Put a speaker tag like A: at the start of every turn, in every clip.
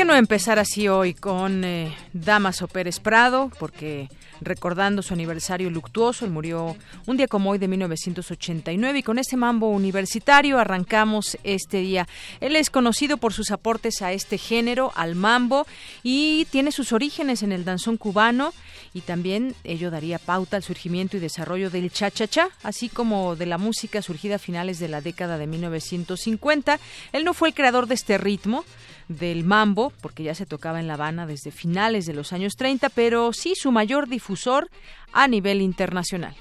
A: Empezar así hoy con eh, Damaso Pérez Prado, porque recordando su aniversario luctuoso, él murió un día como hoy de 1989 y con este mambo universitario arrancamos este día. Él es conocido por sus aportes a este género, al mambo, y tiene sus orígenes en el danzón cubano y también ello daría pauta al surgimiento y desarrollo del cha-cha-cha, así como de la música surgida a finales de la década de 1950. Él no fue el creador de este ritmo, del mambo, porque ya se tocaba en La Habana desde finales de los años 30, pero sí su mayor difusor a nivel internacional.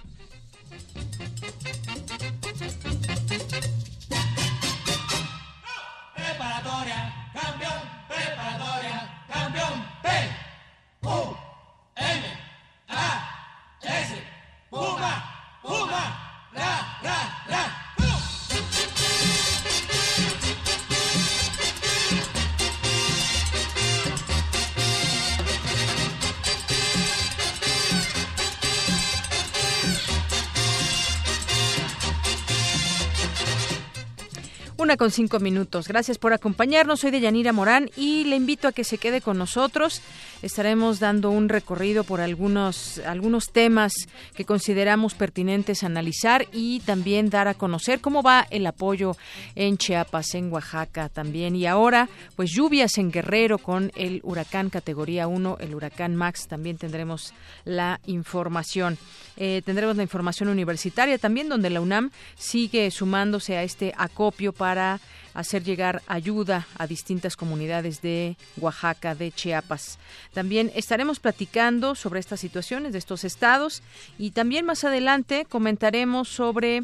A: Con cinco minutos. Gracias por acompañarnos. Soy de Yanira Morán y le invito a que se quede con nosotros. Estaremos dando un recorrido por algunos, algunos temas que consideramos pertinentes analizar y también dar a conocer cómo va el apoyo en Chiapas, en Oaxaca también. Y ahora, pues lluvias en Guerrero con el huracán categoría 1, el huracán Max. También tendremos la información. Eh, tendremos la información universitaria también, donde la UNAM sigue sumándose a este acopio para hacer llegar ayuda a distintas comunidades de Oaxaca, de Chiapas. También estaremos platicando sobre estas situaciones de estos estados y también más adelante comentaremos sobre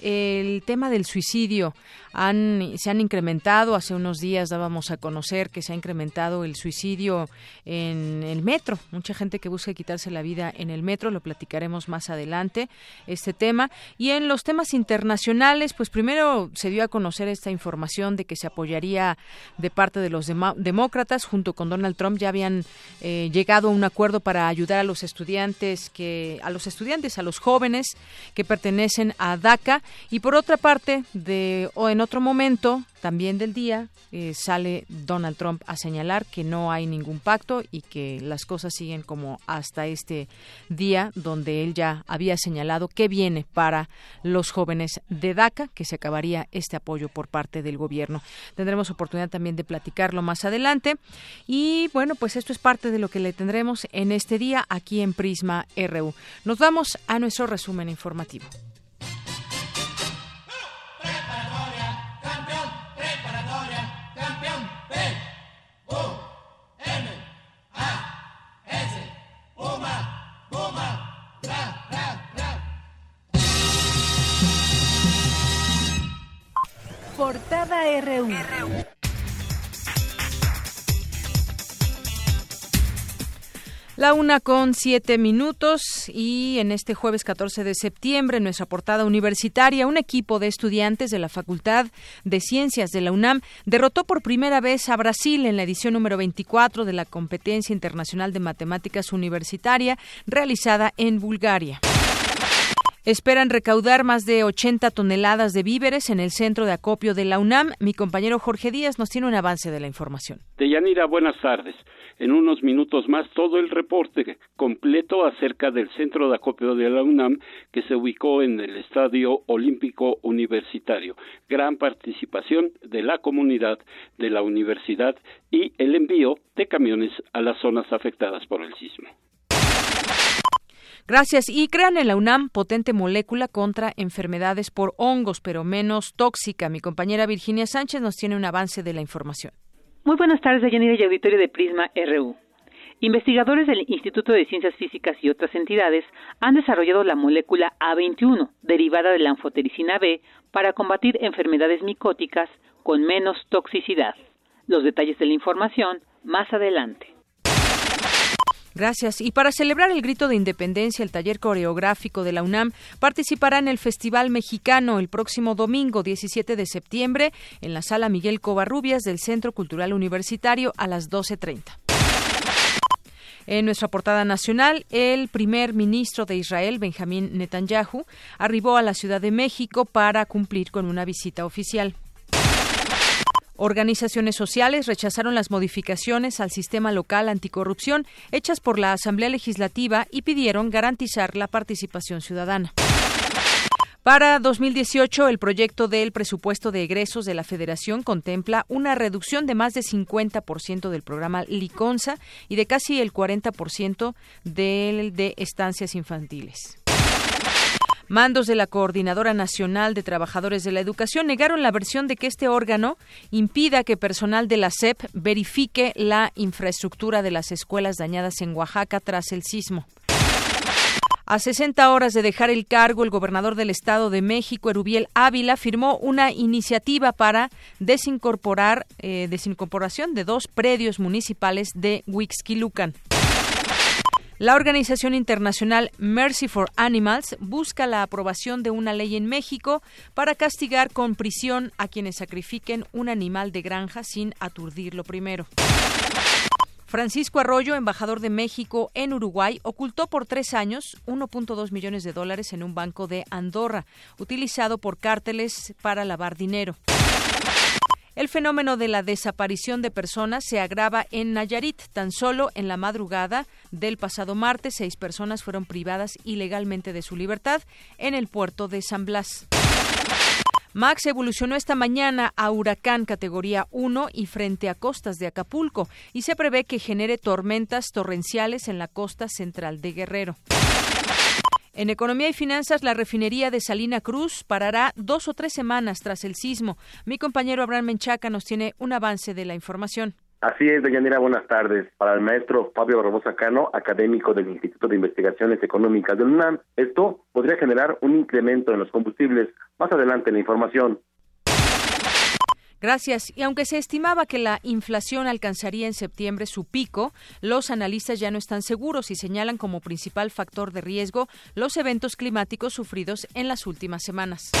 A: el tema del suicidio han, se han incrementado. Hace unos días dábamos a conocer que se ha incrementado el suicidio en el metro. Mucha gente que busca quitarse la vida en el metro. Lo platicaremos más adelante, este tema. Y en los temas internacionales, pues primero se dio a conocer esta información de que se apoyaría de parte de los demócratas junto con Donald Trump. Ya habían eh, llegado a un acuerdo para ayudar a los estudiantes que a los estudiantes, a los jóvenes que pertenecen a DACA y por otra parte de o en otro momento también del día eh, sale Donald Trump a señalar que no hay ningún pacto y que las cosas siguen como hasta este día donde él ya había señalado que viene para los jóvenes de DACA, que se acabaría este apoyo por parte del gobierno. Tendremos oportunidad también de platicarlo más adelante y bueno, pues esto es parte de lo que le tendremos en este día aquí en Prisma RU. Nos vamos a nuestro resumen informativo. La una con siete minutos y en este jueves 14 de septiembre, en nuestra portada universitaria, un equipo de estudiantes de la Facultad de Ciencias de la UNAM derrotó por primera vez a Brasil en la edición número 24 de la Competencia Internacional de Matemáticas Universitaria realizada en Bulgaria. Esperan recaudar más de 80 toneladas de víveres en el centro de acopio de la UNAM. Mi compañero Jorge Díaz nos tiene un avance de la información.
B: Deyanira, buenas tardes. En unos minutos más todo el reporte completo acerca del centro de acopio de la UNAM que se ubicó en el Estadio Olímpico Universitario. Gran participación de la comunidad de la universidad y el envío de camiones a las zonas afectadas por el sismo.
A: Gracias. Y crean en la UNAM potente molécula contra enfermedades por hongos, pero menos tóxica. Mi compañera Virginia Sánchez nos tiene un avance de la información.
C: Muy buenas tardes, Deyanira y auditorio de Prisma RU. Investigadores del Instituto de Ciencias Físicas y otras entidades han desarrollado la molécula A21, derivada de la anfotericina B, para combatir enfermedades micóticas con menos toxicidad. Los detalles de la información más adelante.
A: Gracias. Y para celebrar el grito de independencia, el taller coreográfico de la UNAM participará en el Festival Mexicano el próximo domingo 17 de septiembre en la sala Miguel Covarrubias del Centro Cultural Universitario a las 12.30. En nuestra portada nacional, el primer ministro de Israel, Benjamín Netanyahu, arribó a la Ciudad de México para cumplir con una visita oficial. Organizaciones sociales rechazaron las modificaciones al sistema local anticorrupción hechas por la Asamblea Legislativa y pidieron garantizar la participación ciudadana. Para 2018, el proyecto del presupuesto de egresos de la Federación contempla una reducción de más de 50% del programa Liconza y de casi el 40% del de estancias infantiles. Mandos de la Coordinadora Nacional de Trabajadores de la Educación negaron la versión de que este órgano impida que personal de la SEP verifique la infraestructura de las escuelas dañadas en Oaxaca tras el sismo. A 60 horas de dejar el cargo, el gobernador del Estado de México, Erubiel Ávila, firmó una iniciativa para desincorporar, eh, desincorporación de dos predios municipales de Huixquilucan. La organización internacional Mercy for Animals busca la aprobación de una ley en México para castigar con prisión a quienes sacrifiquen un animal de granja sin aturdirlo primero. Francisco Arroyo, embajador de México en Uruguay, ocultó por tres años 1.2 millones de dólares en un banco de Andorra, utilizado por cárteles para lavar dinero. El fenómeno de la desaparición de personas se agrava en Nayarit. Tan solo en la madrugada del pasado martes, seis personas fueron privadas ilegalmente de su libertad en el puerto de San Blas. Max evolucionó esta mañana a huracán categoría 1 y frente a costas de Acapulco y se prevé que genere tormentas torrenciales en la costa central de Guerrero. En Economía y Finanzas, la refinería de Salina Cruz parará dos o tres semanas tras el sismo. Mi compañero Abraham Menchaca nos tiene un avance de la información.
D: Así es, Deyanira, buenas tardes. Para el maestro Fabio Barbosa Cano, académico del Instituto de Investigaciones Económicas del UNAM, esto podría generar un incremento en los combustibles. Más adelante en la información.
A: Gracias. Y aunque se estimaba que la inflación alcanzaría en septiembre su pico, los analistas ya no están seguros y señalan como principal factor de riesgo los eventos climáticos sufridos en las últimas semanas.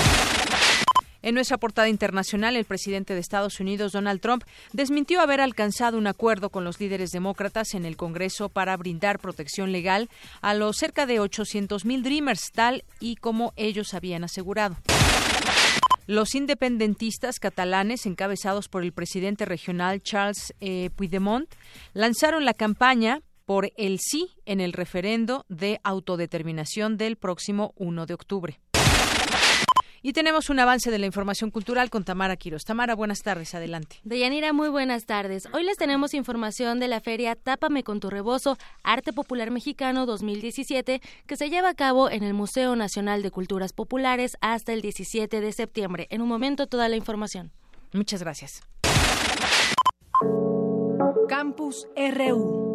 A: En nuestra portada internacional, el presidente de Estados Unidos, Donald Trump, desmintió haber alcanzado un acuerdo con los líderes demócratas en el Congreso para brindar protección legal a los cerca de 800.000 Dreamers, tal y como ellos habían asegurado. Los independentistas catalanes, encabezados por el presidente regional Charles eh, Puigdemont, lanzaron la campaña por el sí en el referendo de autodeterminación del próximo 1 de octubre. Y tenemos un avance de la información cultural con Tamara Quiros. Tamara, buenas tardes, adelante.
E: Deyanira, muy buenas tardes. Hoy les tenemos información de la feria Tápame con tu rebozo, Arte Popular Mexicano 2017, que se lleva a cabo en el Museo Nacional de Culturas Populares hasta el 17 de septiembre. En un momento, toda la información.
A: Muchas gracias.
F: Campus RU.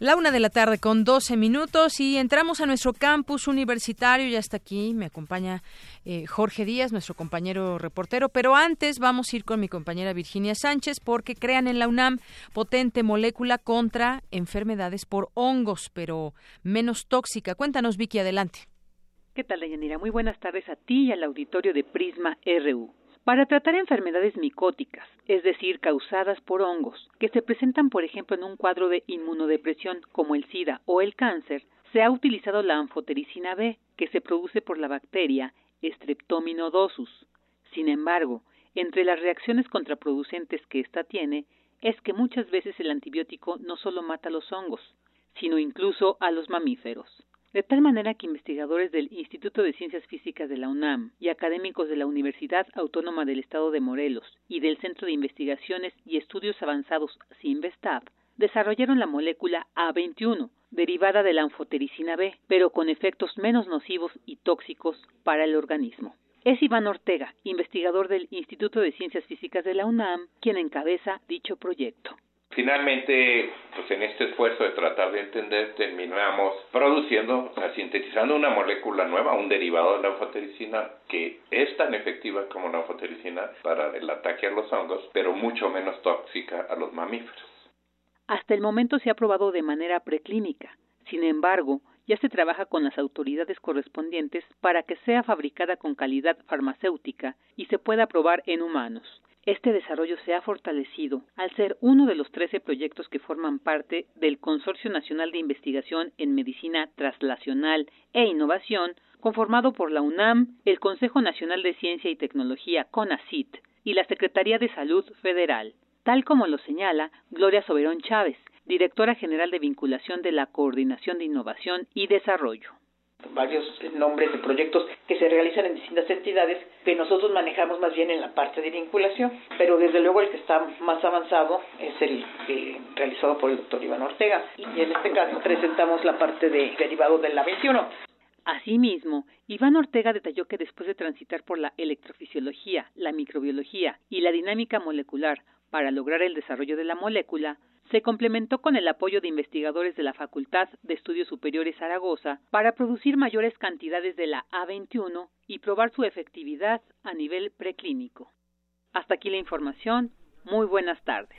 A: La una de la tarde con 12 minutos y entramos a nuestro campus universitario. Ya está aquí, me acompaña eh, Jorge Díaz, nuestro compañero reportero. Pero antes vamos a ir con mi compañera Virginia Sánchez porque crean en la UNAM potente molécula contra enfermedades por hongos, pero menos tóxica. Cuéntanos, Vicky, adelante.
C: ¿Qué tal, Deyanira? Muy buenas tardes a ti y al auditorio de Prisma RU. Para tratar enfermedades micóticas, es decir, causadas por hongos, que se presentan por ejemplo en un cuadro de inmunodepresión como el SIDA o el cáncer, se ha utilizado la anfotericina B, que se produce por la bacteria Streptominodosus. Sin embargo, entre las reacciones contraproducentes que ésta tiene es que muchas veces el antibiótico no solo mata a los hongos, sino incluso a los mamíferos. De tal manera que investigadores del Instituto de Ciencias Físicas de la UNAM y académicos de la Universidad Autónoma del Estado de Morelos y del Centro de Investigaciones y Estudios Avanzados CIMBESTAB desarrollaron la molécula A21, derivada de la anfotericina B, pero con efectos menos nocivos y tóxicos para el organismo. Es Iván Ortega, investigador del Instituto de Ciencias Físicas de la UNAM, quien encabeza dicho proyecto.
G: Finalmente, pues en este esfuerzo de tratar de entender, terminamos produciendo, o sea, sintetizando una molécula nueva, un derivado de la anfotericina que es tan efectiva como la anfotericina para el ataque a los hongos, pero mucho menos tóxica a los mamíferos.
C: Hasta el momento se ha probado de manera preclínica. Sin embargo, ya se trabaja con las autoridades correspondientes para que sea fabricada con calidad farmacéutica y se pueda probar en humanos. Este desarrollo se ha fortalecido al ser uno de los 13 proyectos que forman parte del Consorcio Nacional de Investigación en Medicina Translacional e Innovación, conformado por la UNAM, el Consejo Nacional de Ciencia y Tecnología CONACIT y la Secretaría de Salud Federal. Tal como lo señala Gloria Soberón Chávez, directora general de vinculación de la Coordinación de Innovación y Desarrollo
H: varios nombres de proyectos que se realizan en distintas entidades que nosotros manejamos más bien en la parte de vinculación, pero desde luego el que está más avanzado es el realizado por el doctor Iván Ortega y en este caso presentamos la parte de derivado de la 21.
C: Asimismo, Iván Ortega detalló que después de transitar por la electrofisiología, la microbiología y la dinámica molecular para lograr el desarrollo de la molécula, se complementó con el apoyo de investigadores de la Facultad de Estudios Superiores Zaragoza para producir mayores cantidades de la A21 y probar su efectividad a nivel preclínico. Hasta aquí la información. Muy buenas tardes.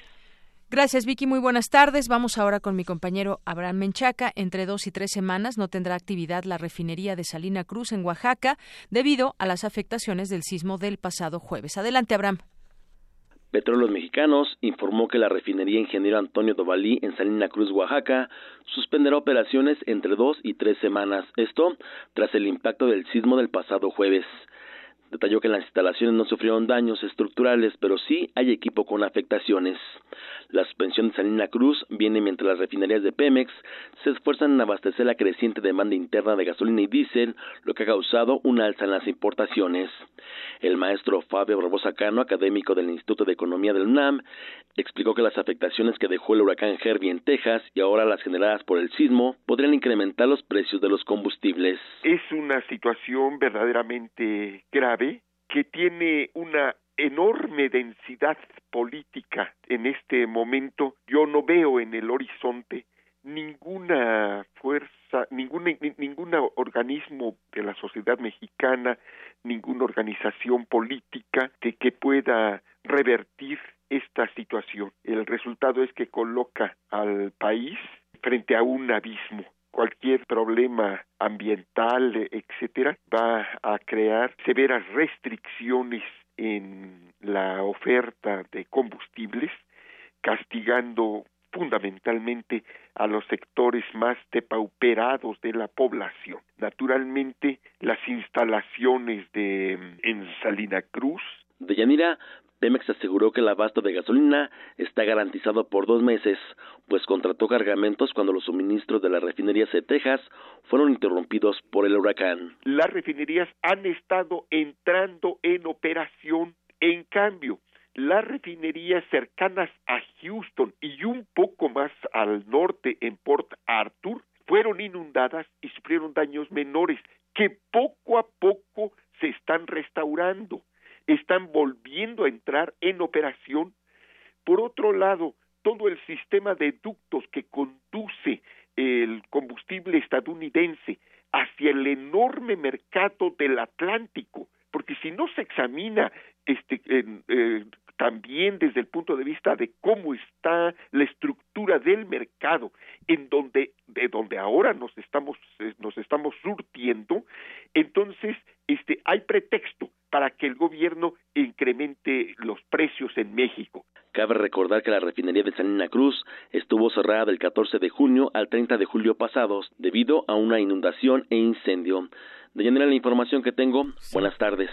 A: Gracias, Vicky. Muy buenas tardes. Vamos ahora con mi compañero Abraham Menchaca. Entre dos y tres semanas no tendrá actividad la refinería de Salina Cruz en Oaxaca debido a las afectaciones del sismo del pasado jueves. Adelante, Abraham.
I: Petróleos Mexicanos informó que la refinería Ingeniero Antonio Dovalí en Salina Cruz, Oaxaca, suspenderá operaciones entre dos y tres semanas. Esto tras el impacto del sismo del pasado jueves. Detalló que las instalaciones no sufrieron daños estructurales, pero sí hay equipo con afectaciones. La suspensión de Salina Cruz viene mientras las refinerías de Pemex se esfuerzan en abastecer la creciente demanda interna de gasolina y diésel, lo que ha causado un alza en las importaciones. El maestro Fabio Barbosa Cano, académico del Instituto de Economía del UNAM, explicó que las afectaciones que dejó el huracán Herbie en Texas y ahora las generadas por el sismo podrían incrementar los precios de los combustibles.
J: Es una situación verdaderamente grave que tiene una enorme densidad política en este momento. Yo no veo en el horizonte ninguna fuerza, ningún, ningún organismo de la sociedad mexicana, ninguna organización política que, que pueda revertir esta situación. El resultado es que coloca al país frente a un abismo. Cualquier problema ambiental, etcétera, va a crear severas restricciones en la oferta de combustibles, castigando fundamentalmente a los sectores más depauperados de la población. Naturalmente, las instalaciones de en Salina Cruz.
I: De Yanira, Pemex aseguró que el abasto de gasolina está garantizado por dos meses, pues contrató cargamentos cuando los suministros de las refinerías de Texas fueron interrumpidos por el huracán.
J: Las refinerías han estado entrando en operación. En cambio, las refinerías cercanas a Houston y un poco más al norte en Port Arthur fueron inundadas y sufrieron daños menores que poco a poco se están restaurando, están volviendo a entrar en operación. Por otro lado, todo el sistema de ductos que conduce el combustible estadounidense hacia el enorme mercado del Atlántico, porque si no se examina este, eh, también desde el punto de vista de cómo está la estructura del mercado, en donde de donde ahora nos estamos eh, nos estamos surtiendo, entonces este hay pretexto para que el gobierno incremente los precios en México.
I: Cabe recordar que la refinería de Salina Cruz estuvo cerrada del 14 de junio al 30 de julio pasados debido a una inundación e incendio. De Yanira, la información que tengo. Buenas tardes.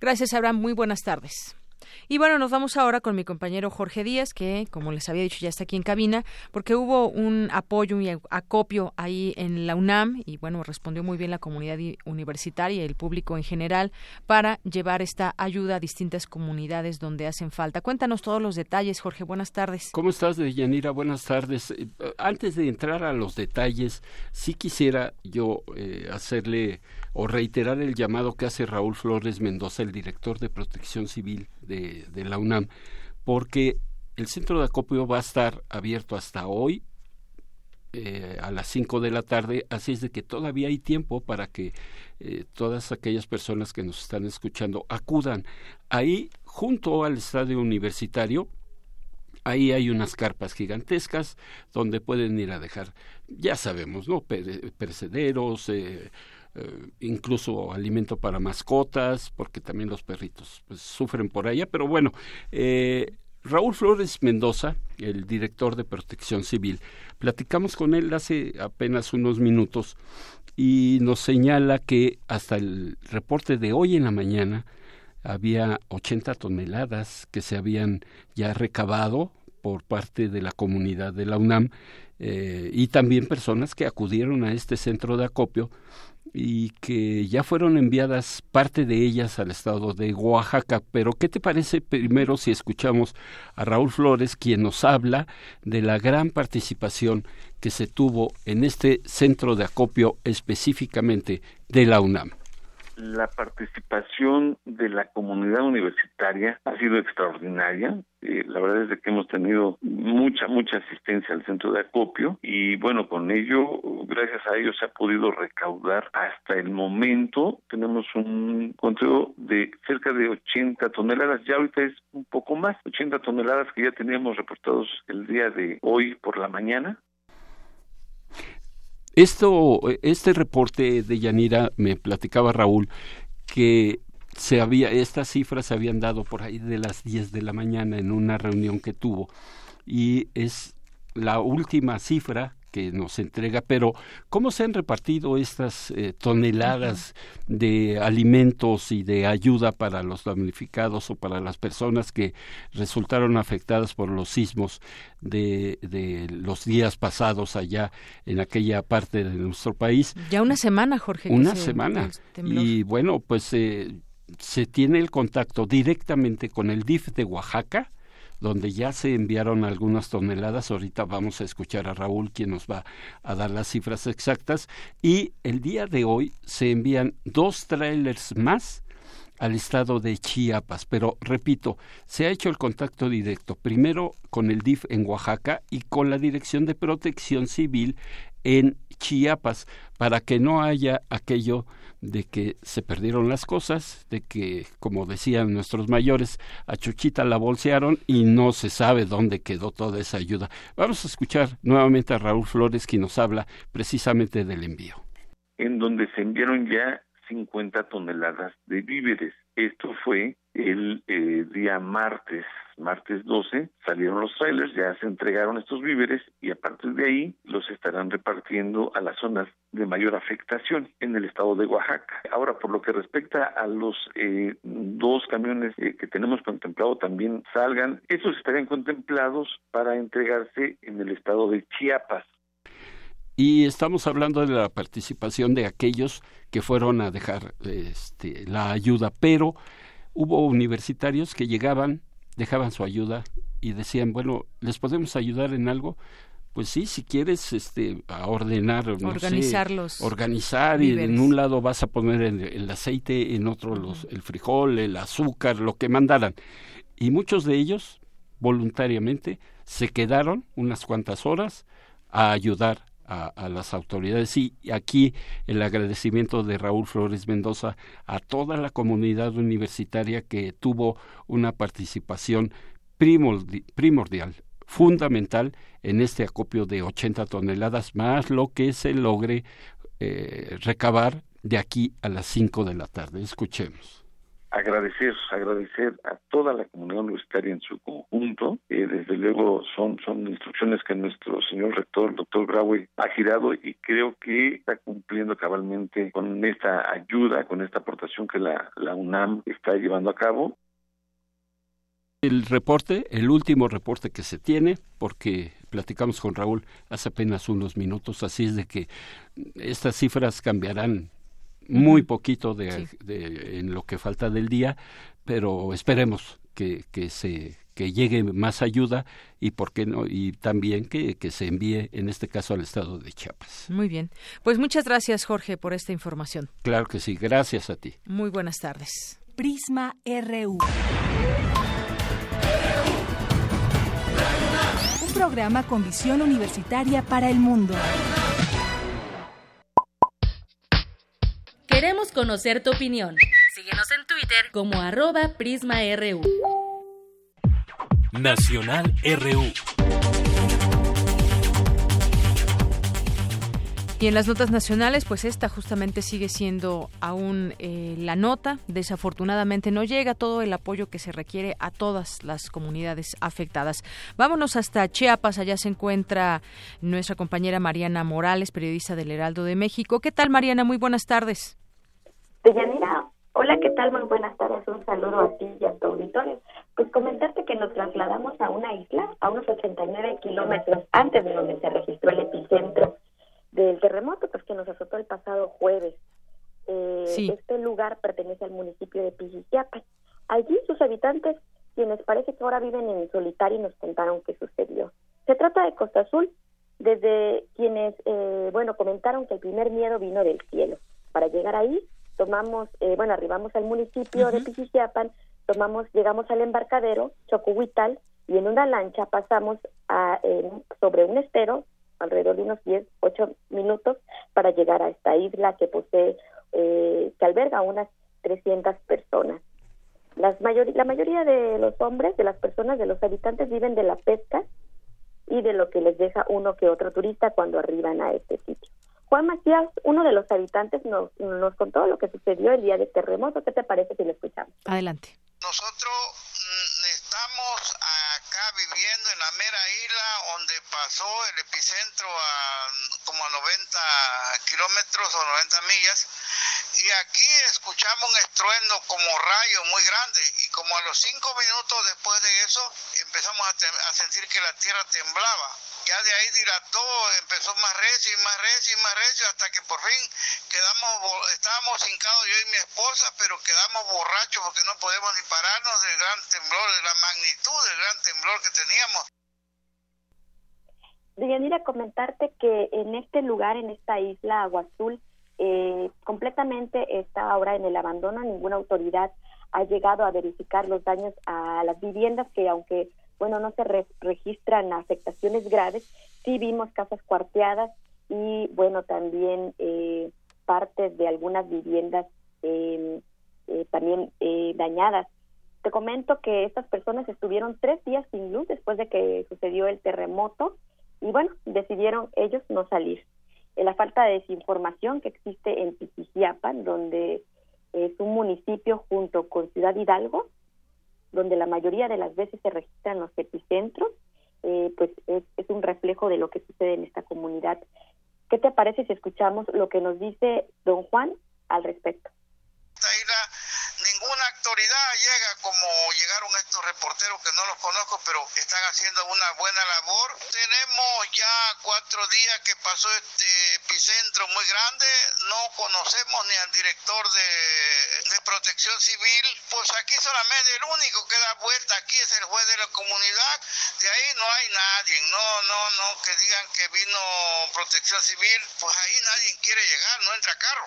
A: Gracias, Abraham. Muy buenas tardes. Y bueno, nos vamos ahora con mi compañero Jorge Díaz, que, como les había dicho, ya está aquí en cabina, porque hubo un apoyo y acopio ahí en la UNAM y bueno, respondió muy bien la comunidad universitaria y el público en general para llevar esta ayuda a distintas comunidades donde hacen falta. Cuéntanos todos los detalles, Jorge. Buenas tardes.
K: ¿Cómo estás, Yanira? Buenas tardes. Eh, antes de entrar a los detalles, sí quisiera yo eh, hacerle o reiterar el llamado que hace Raúl Flores Mendoza, el director de Protección Civil de, la UNAM, porque el centro de acopio va a estar abierto hasta hoy eh, a las 5 de la tarde, así es de que todavía hay tiempo para que eh, todas aquellas personas que nos están escuchando acudan. Ahí, junto al estadio universitario, ahí hay unas carpas gigantescas donde pueden ir a dejar, ya sabemos, ¿no? Percederos, eh, eh, incluso alimento para mascotas, porque también los perritos pues, sufren por allá. Pero bueno, eh, Raúl Flores Mendoza, el director de Protección Civil, platicamos con él hace apenas unos minutos y nos señala que hasta el reporte de hoy en la mañana había 80 toneladas que se habían ya recabado por parte de la comunidad de la UNAM eh, y también personas que acudieron a este centro de acopio y que ya fueron enviadas parte de ellas al estado de Oaxaca. Pero, ¿qué te parece primero si escuchamos a Raúl Flores, quien nos habla de la gran participación que se tuvo en este centro de acopio específicamente de la UNAM?
L: La participación de la comunidad universitaria ha sido extraordinaria. Eh, la verdad es que hemos tenido mucha, mucha asistencia al centro de acopio y bueno, con ello, gracias a ello se ha podido recaudar hasta el momento. Tenemos un conteo de cerca de 80 toneladas, ya ahorita es un poco más, 80 toneladas que ya teníamos reportados el día de hoy por la mañana.
K: Esto, este reporte de Yanira me platicaba Raúl que se había, estas cifras se habían dado por ahí de las 10 de la mañana en una reunión que tuvo. Y es la última cifra que nos entrega, pero ¿cómo se han repartido estas eh, toneladas de alimentos y de ayuda para los damnificados o para las personas que resultaron afectadas por los sismos de, de los días pasados allá en aquella parte de nuestro país?
A: Ya una semana, Jorge.
K: Una semana. Y bueno, pues eh, se tiene el contacto directamente con el DIF de Oaxaca, donde ya se enviaron algunas toneladas. Ahorita vamos a escuchar a Raúl, quien nos va a dar las cifras exactas. Y el día de hoy se envían dos trailers más al estado de Chiapas. Pero repito, se ha hecho el contacto directo, primero con el DIF en Oaxaca y con la Dirección de Protección Civil en Chiapas, para que no haya aquello de que se perdieron las cosas, de que, como decían nuestros mayores, a Chuchita la bolsearon y no se sabe dónde quedó toda esa ayuda. Vamos a escuchar nuevamente a Raúl Flores, quien nos habla precisamente del envío.
L: En donde se enviaron ya 50 toneladas de víveres. Esto fue el eh, día martes martes 12 salieron los trailers, ya se entregaron estos víveres y a partir de ahí los estarán repartiendo a las zonas de mayor afectación en el estado de Oaxaca. Ahora, por lo que respecta a los eh, dos camiones eh, que tenemos contemplado también salgan, estos estarían contemplados para entregarse en el estado de Chiapas.
K: Y estamos hablando de la participación de aquellos que fueron a dejar este, la ayuda, pero hubo universitarios que llegaban dejaban su ayuda y decían, bueno, ¿les podemos ayudar en algo? Pues sí, si quieres este, a ordenar, no
A: organizarlos,
K: organizar y en un lado vas a poner el, aceite, en otro los, el frijol, el azúcar, lo que mandaran. Y muchos de ellos voluntariamente se quedaron unas cuantas horas a ayudar a, las autoridades y aquí el agradecimiento de Raúl Flores Mendoza a toda la comunidad universitaria que tuvo una participación primordial, fundamental en este acopio de 80 toneladas más lo que se logre eh, recabar de aquí a las 5 de la tarde. Escuchemos
L: agradecer, agradecer a toda la comunidad universitaria en su conjunto. Eh, desde luego son, son instrucciones que nuestro señor rector, el doctor Graue, ha girado y creo que está cumpliendo cabalmente con esta ayuda, con esta aportación que la, la UNAM está llevando a cabo.
K: El reporte, el último reporte que se tiene, porque platicamos con Raúl hace apenas unos minutos, así es de que estas cifras cambiarán muy poquito de, en lo que falta del día, pero esperemos que, que se que llegue más ayuda y por qué no y también que, que se envíe en este caso al estado de Chiapas.
A: Muy bien. Pues muchas gracias Jorge por esta información.
K: Claro que sí, gracias a ti.
A: Muy buenas tardes.
F: Prisma RU. Un programa con visión universitaria para el mundo.
E: Queremos conocer tu opinión. Síguenos en Twitter como arroba PrismaRU.
M: Nacional RU.
A: Y en las notas nacionales, pues esta justamente sigue siendo aún eh, la nota. Desafortunadamente no llega todo el apoyo que se requiere a todas las comunidades afectadas. Vámonos hasta Chiapas. Allá se encuentra nuestra compañera Mariana Morales, periodista del Heraldo de México. ¿Qué tal, Mariana? Muy buenas tardes.
N: Deyanira, hola, ¿qué tal? Muy buenas tardes, un saludo a ti y a tu auditorio. Pues comentarte que nos trasladamos a una isla, a unos 89 kilómetros antes de donde se registró el epicentro del terremoto, pues que nos azotó el pasado jueves. Eh, Este lugar pertenece al municipio de Pijijiapan. Allí sus habitantes, quienes parece que ahora viven en solitario, nos contaron qué sucedió. Se trata de Costa Azul, desde quienes, eh, bueno, comentaron que el primer miedo vino del cielo. Para llegar ahí, tomamos, eh, bueno, arribamos al municipio de Pichichiapan, tomamos, llegamos al embarcadero, Chocuhuital, y en una lancha pasamos a, sobre un estero, alrededor de unos 10, 8 minutos, para llegar a esta isla que posee, eh, que alberga unas 300 personas. Las la mayoría de los hombres, de las personas, de los habitantes viven de la pesca y de lo que les deja uno que otro turista cuando arriban a este sitio. Juan Macías, uno de los habitantes, nos, nos contó lo que sucedió el día del terremoto. ¿Qué te parece si lo escuchamos?
A: Adelante.
O: Nosotros mm, estamos acá viviendo en la mera isla donde pasó el epicentro a como a 90 kilómetros o 90 millas y aquí escuchamos un estruendo como rayo muy grande y como a los cinco minutos después de eso empezamos a, sentir que la tierra temblaba. Ya de ahí dilató, empezó más recio y más recio y más recio hasta que por fin quedamos, estábamos hincados yo y mi esposa, pero quedamos borrachos porque no podemos ni pararnos del gran temblor, de la magnitud del gran temblor que teníamos.
N: Deyanira, comentarte que en este lugar, en esta isla Agua Azul, eh, completamente está ahora en el abandono. Ninguna autoridad ha llegado a verificar los daños a las viviendas que, aunque bueno no se registran afectaciones graves, sí vimos casas cuarteadas y bueno también eh, partes de algunas viviendas em, eh, también eh, dañadas. Te comento que estas personas estuvieron tres días sin luz después de que sucedió el terremoto y bueno, decidieron ellos no salir la falta de desinformación que existe en Pichijiapan, donde es un municipio junto con Ciudad Hidalgo, donde la mayoría de las veces se registran los epicentros, eh, pues es, un reflejo de lo que sucede en esta comunidad. ¿Qué te parece si escuchamos lo que nos dice don Juan al respecto?
O: Autoridad llega como llegaron estos reporteros que no los conozco, pero están haciendo una buena labor. Tenemos ya cuatro días que pasó este epicentro muy grande, no conocemos ni al director de, de protección civil, pues aquí solamente el único que da vuelta aquí es el juez de la comunidad, de ahí no hay nadie, no, no, no, que digan que vino protección civil, pues ahí nadie quiere llegar, no entra carro.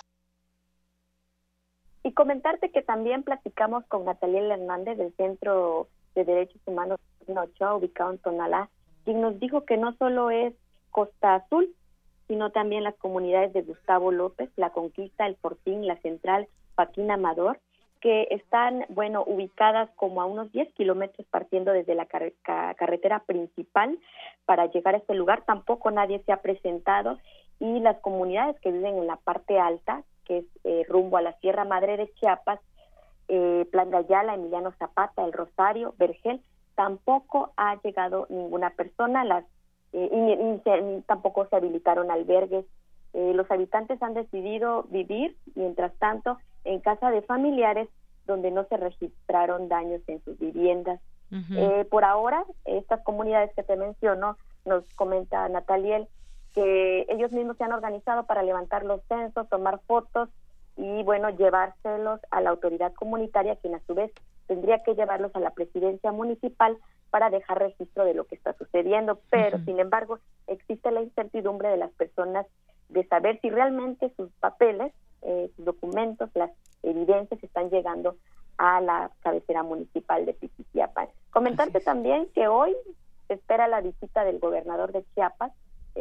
N: Y comentarte que también platicamos con Natalia Hernández del Centro de Derechos Humanos Nochoa, ubicado en Tonalá, quien nos dijo que no solo es Costa Azul sino también las comunidades de Gustavo López, La Conquista, El Fortín, La Central, Joaquín Amador, que están, bueno, ubicadas como a unos 10 kilómetros partiendo desde la carretera principal para llegar a este lugar. Tampoco nadie se ha presentado y las comunidades que viven en la parte alta, que es eh, rumbo a la Sierra Madre de Chiapas, eh, Plan de Ayala, Emiliano Zapata, El Rosario, Vergel, tampoco ha llegado ninguna persona, las eh, y, tampoco se habilitaron albergues. Eh, los habitantes han decidido vivir, mientras tanto, en casa de familiares donde no se registraron daños en sus viviendas. Eh, por ahora, estas comunidades que te menciono, nos comenta Nataliel, que ellos mismos se han organizado para levantar los censos, tomar fotos y, bueno, llevárselos a la autoridad comunitaria, quien a su vez tendría que llevarlos a la presidencia municipal para dejar registro de lo que está sucediendo, pero sin embargo existe la incertidumbre de las personas de saber si realmente sus papeles, eh, sus documentos, las evidencias están llegando a la cabecera municipal de Piquitiapan. Comentarte también que hoy se espera la visita del gobernador de Chiapas,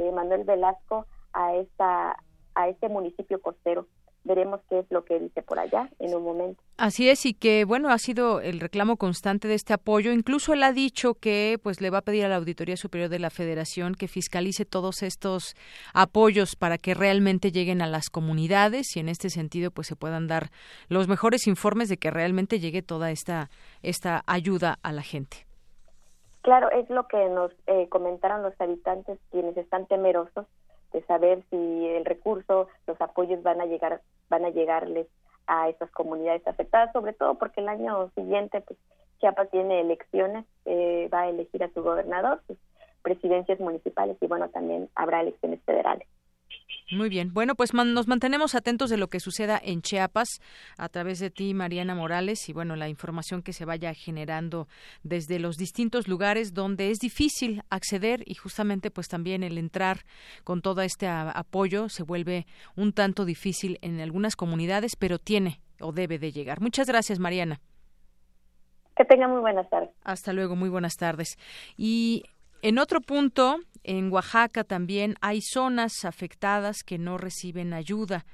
N: eh, Manuel Velasco, a esta a este municipio costero veremos qué es lo que dice por allá en un momento.
A: Así es y que bueno ha sido el reclamo constante de este apoyo. Incluso él ha dicho que pues le va a pedir a la Auditoría Superior de la Federación que fiscalice todos estos apoyos para que realmente lleguen a las comunidades y en este sentido pues se puedan dar los mejores informes de que realmente llegue toda esta esta ayuda a la gente.
N: Claro, es lo que nos eh, comentaron los habitantes quienes están temerosos de saber si el recurso, los apoyos van a llegar, van a llegarles a esas comunidades afectadas, sobre todo porque el año siguiente pues, Chiapas tiene elecciones, eh, va a elegir a su gobernador, sus presidencias municipales y bueno, también habrá elecciones federales.
A: Muy bien. Bueno, pues nos mantenemos atentos de lo que suceda en Chiapas a través de ti, Mariana Morales, y bueno, la información que se vaya generando desde los distintos lugares donde es difícil acceder y justamente pues también el entrar con todo este apoyo se vuelve un tanto difícil en algunas comunidades, pero tiene o debe de llegar. Muchas gracias, Mariana.
N: Que tenga muy buenas tardes.
A: Hasta luego, muy buenas tardes. Y en otro punto, en Oaxaca también hay zonas afectadas que no reciben ayuda.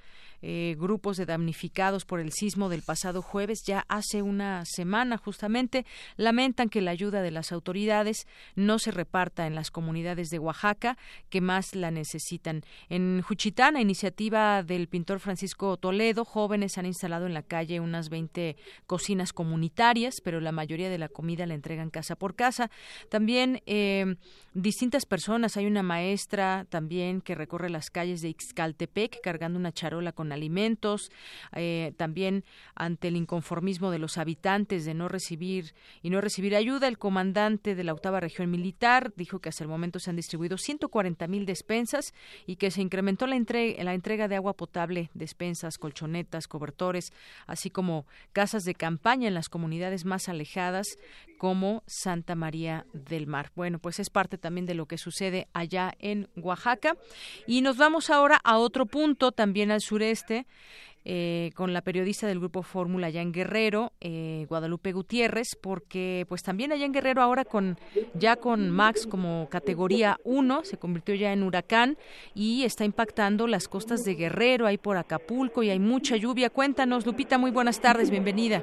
A: Eh, grupos de damnificados por el sismo del pasado jueves, ya hace una semana justamente, lamentan que la ayuda de las autoridades no se reparta en las comunidades de Oaxaca que más la necesitan. En Juchitán, a iniciativa del pintor Francisco Toledo, jóvenes han instalado en la calle unas 20 cocinas comunitarias, pero la mayoría de la comida la entregan casa por casa. También eh, distintas personas, hay una maestra también que recorre las calles de Ixcaltepec cargando una charola con alimentos, eh, también ante el inconformismo de los habitantes de no recibir y no recibir ayuda, el comandante de la octava región militar dijo que hasta el momento se han distribuido 140 mil despensas y que se incrementó la, la entrega de agua potable, despensas, colchonetas, cobertores, así como casas de campaña en las comunidades más alejadas como Santa María del Mar. Bueno, pues es parte también de lo que sucede allá en Oaxaca. Y nos vamos ahora a otro punto, también al sureste, eh, con la periodista del grupo Fórmula allá en Guerrero, eh, Guadalupe Gutiérrez, porque pues también allá en Guerrero ahora con ya con Max como categoría 1, se convirtió ya en huracán y está impactando las costas de Guerrero, ahí por Acapulco y hay mucha lluvia. Cuéntanos, Lupita, muy buenas tardes, bienvenida.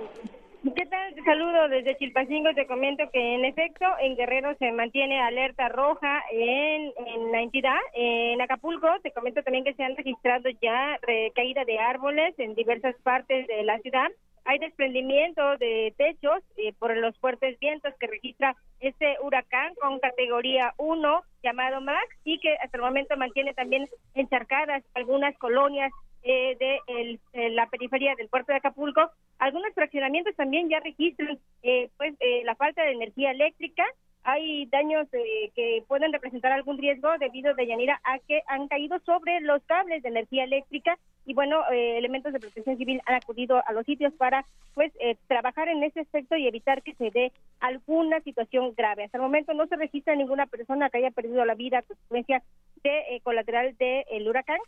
P: Saludo desde Chilpancingo. Te comento que en efecto en Guerrero se mantiene alerta roja en, en la entidad. En Acapulco te comento también que se han registrado ya caída de árboles en diversas partes de la ciudad. Hay desprendimiento de techos eh, por los fuertes vientos que registra este huracán con categoría 1 llamado Max y que hasta el momento mantiene también encharcadas algunas colonias eh, de la periferia del puerto de Acapulco. Algunos fraccionamientos también ya registran eh, pues eh, la falta de energía eléctrica. Hay daños eh, que pueden representar algún riesgo debido de Yanira a que han caído sobre los cables de energía eléctrica y bueno, elementos de protección civil han acudido a los sitios para pues trabajar en ese aspecto y evitar que se dé alguna situación grave. Hasta el momento no se registra ninguna persona que haya perdido la vida a consecuencia de colateral del huracán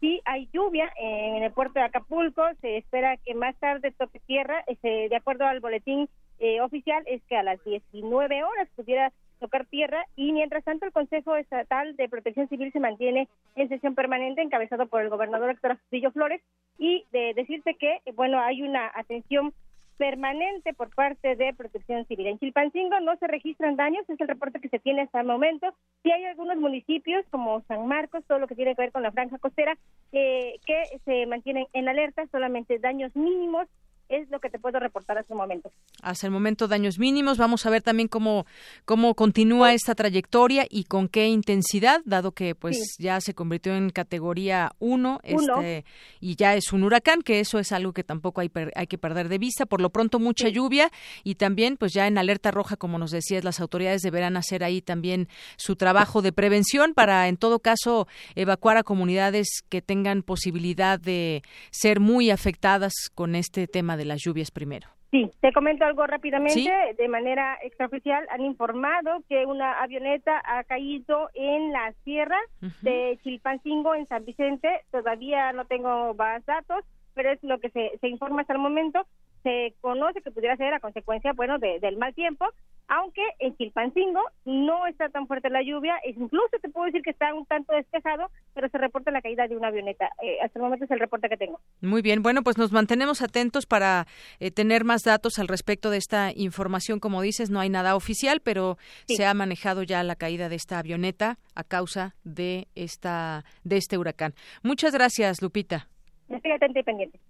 P: sí hay lluvia en el puerto de Acapulco, se espera que más tarde toque tierra, este, de acuerdo al boletín eh, oficial, es que a las 19 horas pudiera tocar tierra y mientras tanto el Consejo Estatal de Protección Civil se mantiene en sesión permanente encabezado por el gobernador Héctor Astudillo Flores y de decirte que bueno hay una atención permanente por parte de Protección Civil. En Chilpancingo no se registran daños, es el reporte que se tiene hasta el momento. Sí hay algunos municipios como San Marcos, todo lo que tiene que ver con la franja costera, eh, que se mantienen en alerta, solamente daños mínimos es lo que te puedo reportar hasta el momento.
A: Hasta el momento daños mínimos. Vamos a ver también cómo cómo continúa esta trayectoria y con qué intensidad, dado que pues ya se convirtió en categoría 1 este, y ya es un huracán, que eso es algo que tampoco hay, hay que perder de vista. Por lo pronto mucha lluvia y también pues ya en alerta roja, como nos decías, las autoridades deberán hacer ahí también su trabajo de prevención para en todo caso evacuar a comunidades que tengan posibilidad de ser muy afectadas con este tema de las lluvias primero.
P: Sí, te comento algo rápidamente. De manera extraoficial han informado que una avioneta ha caído en la sierra de Chilpancingo, en San Vicente. Todavía no tengo más datos, pero es lo que se, se informa hasta el momento se conoce que pudiera ser a consecuencia, bueno, del mal tiempo, aunque en Chilpancingo no está tan fuerte la lluvia, incluso te puedo decir que está un tanto despejado, pero se reporta la caída de una avioneta. Eh, hasta el momento es el reporte que tengo.
A: Muy bien, bueno, pues nos mantenemos atentos para eh, tener más datos al respecto de esta información. Como dices, no hay nada oficial, pero se ha manejado ya la caída de esta avioneta a causa de esta de este huracán. Muchas gracias, Lupita.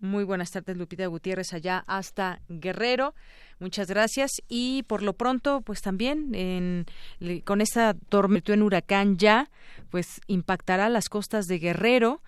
A: Muy buenas tardes, Lupita Gutiérrez, allá hasta Guerrero. Muchas gracias. Y por lo pronto, pues también en, con esta tormenta en huracán ya, pues impactará las costas de Guerrero